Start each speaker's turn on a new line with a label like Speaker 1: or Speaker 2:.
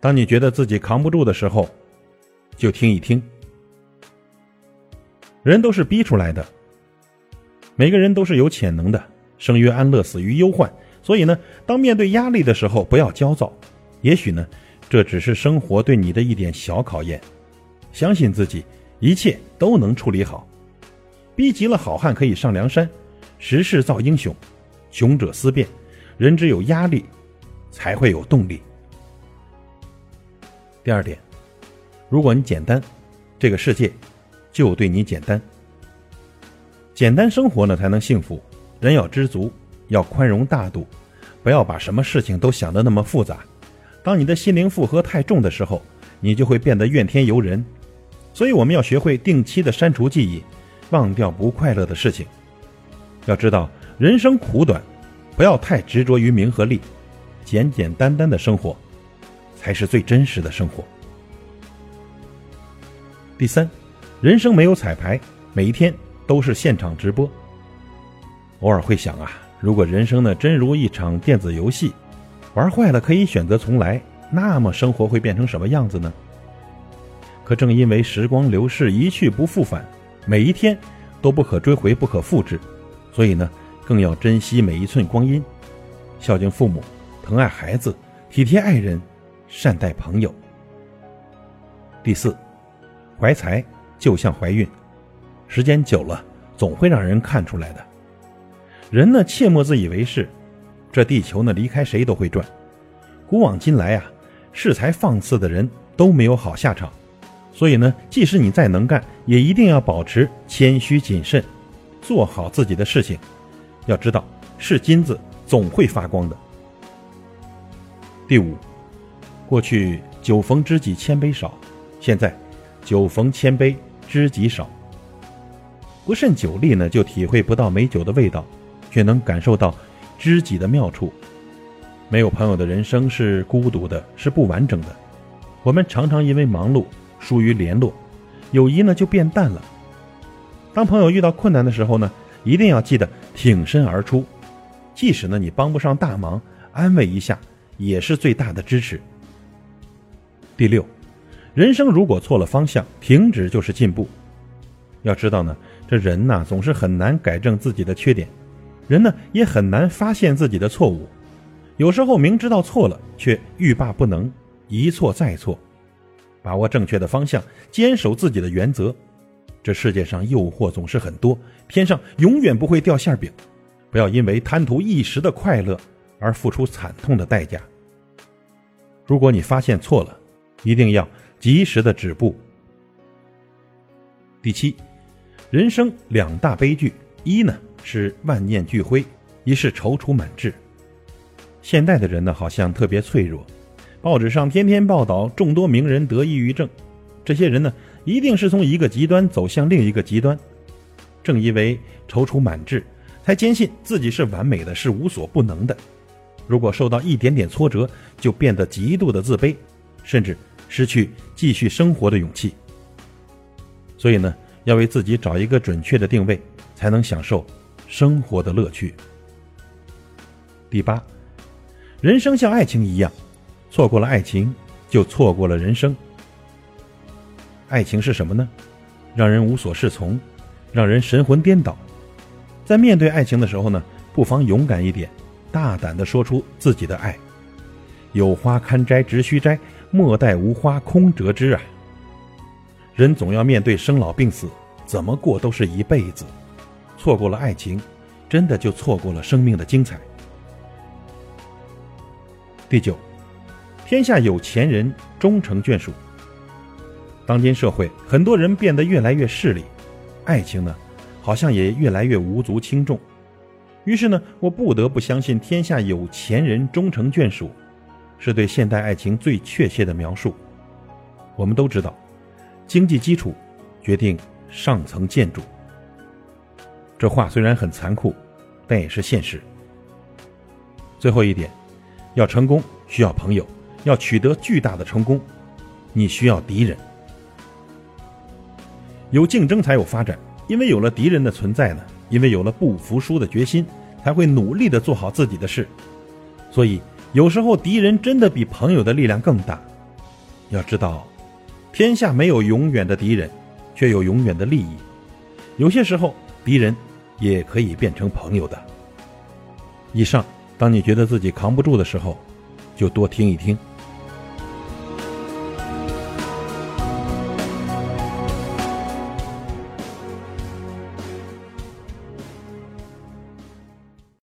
Speaker 1: 当你觉得自己扛不住的时候，就听一听。人都是逼出来的，每个人都是有潜能的。生于安乐，死于忧患。所以呢，当面对压力的时候，不要焦躁。也许呢，这只是生活对你的一点小考验。相信自己，一切都能处理好。逼急了，好汉可以上梁山。时势造英雄，穷者思变。人只有压力，才会有动力。第二点，如果你简单，这个世界就对你简单。简单生活呢，才能幸福。人要知足，要宽容大度，不要把什么事情都想得那么复杂。当你的心灵负荷太重的时候，你就会变得怨天尤人。所以，我们要学会定期的删除记忆，忘掉不快乐的事情。要知道，人生苦短，不要太执着于名和利，简简单单的生活，才是最真实的生活。第三，人生没有彩排，每一天都是现场直播。偶尔会想啊，如果人生呢真如一场电子游戏，玩坏了可以选择重来，那么生活会变成什么样子呢？可正因为时光流逝，一去不复返，每一天都不可追回、不可复制，所以呢，更要珍惜每一寸光阴，孝敬父母，疼爱孩子，体贴爱人，善待朋友。第四，怀才就像怀孕，时间久了总会让人看出来的。人呢，切莫自以为是。这地球呢，离开谁都会转。古往今来啊，恃才放肆的人都没有好下场。所以呢，即使你再能干，也一定要保持谦虚谨慎，做好自己的事情。要知道，是金子总会发光的。第五，过去酒逢知己千杯少，现在酒逢千杯知己少。不慎酒力呢，就体会不到美酒的味道。却能感受到知己的妙处。没有朋友的人生是孤独的，是不完整的。我们常常因为忙碌疏于联络，友谊呢就变淡了。当朋友遇到困难的时候呢，一定要记得挺身而出，即使呢你帮不上大忙，安慰一下也是最大的支持。第六，人生如果错了方向，停止就是进步。要知道呢，这人呐总是很难改正自己的缺点。人呢也很难发现自己的错误，有时候明知道错了，却欲罢不能，一错再错。把握正确的方向，坚守自己的原则。这世界上诱惑总是很多，天上永远不会掉馅饼。不要因为贪图一时的快乐而付出惨痛的代价。如果你发现错了，一定要及时的止步。第七，人生两大悲剧，一呢。是万念俱灰，一是踌躇满志。现代的人呢，好像特别脆弱。报纸上天天报道众多名人得抑郁症，这些人呢，一定是从一个极端走向另一个极端。正因为踌躇满志，才坚信自己是完美的，是无所不能的。如果受到一点点挫折，就变得极度的自卑，甚至失去继续生活的勇气。所以呢，要为自己找一个准确的定位，才能享受。生活的乐趣。第八，人生像爱情一样，错过了爱情，就错过了人生。爱情是什么呢？让人无所适从，让人神魂颠倒。在面对爱情的时候呢，不妨勇敢一点，大胆的说出自己的爱。有花堪摘直须摘，莫待无花空折枝啊！人总要面对生老病死，怎么过都是一辈子。错过了爱情，真的就错过了生命的精彩。第九，天下有钱人终成眷属。当今社会，很多人变得越来越势利，爱情呢，好像也越来越无足轻重。于是呢，我不得不相信“天下有钱人终成眷属”，是对现代爱情最确切的描述。我们都知道，经济基础决定上层建筑。这话虽然很残酷，但也是现实。最后一点，要成功需要朋友，要取得巨大的成功，你需要敌人。有竞争才有发展，因为有了敌人的存在呢，因为有了不服输的决心，才会努力的做好自己的事。所以有时候敌人真的比朋友的力量更大，要知道，天下没有永远的敌人，却有永远的利益。有些时候，敌人也可以变成朋友的。以上，当你觉得自己扛不住的时候，就多听一听。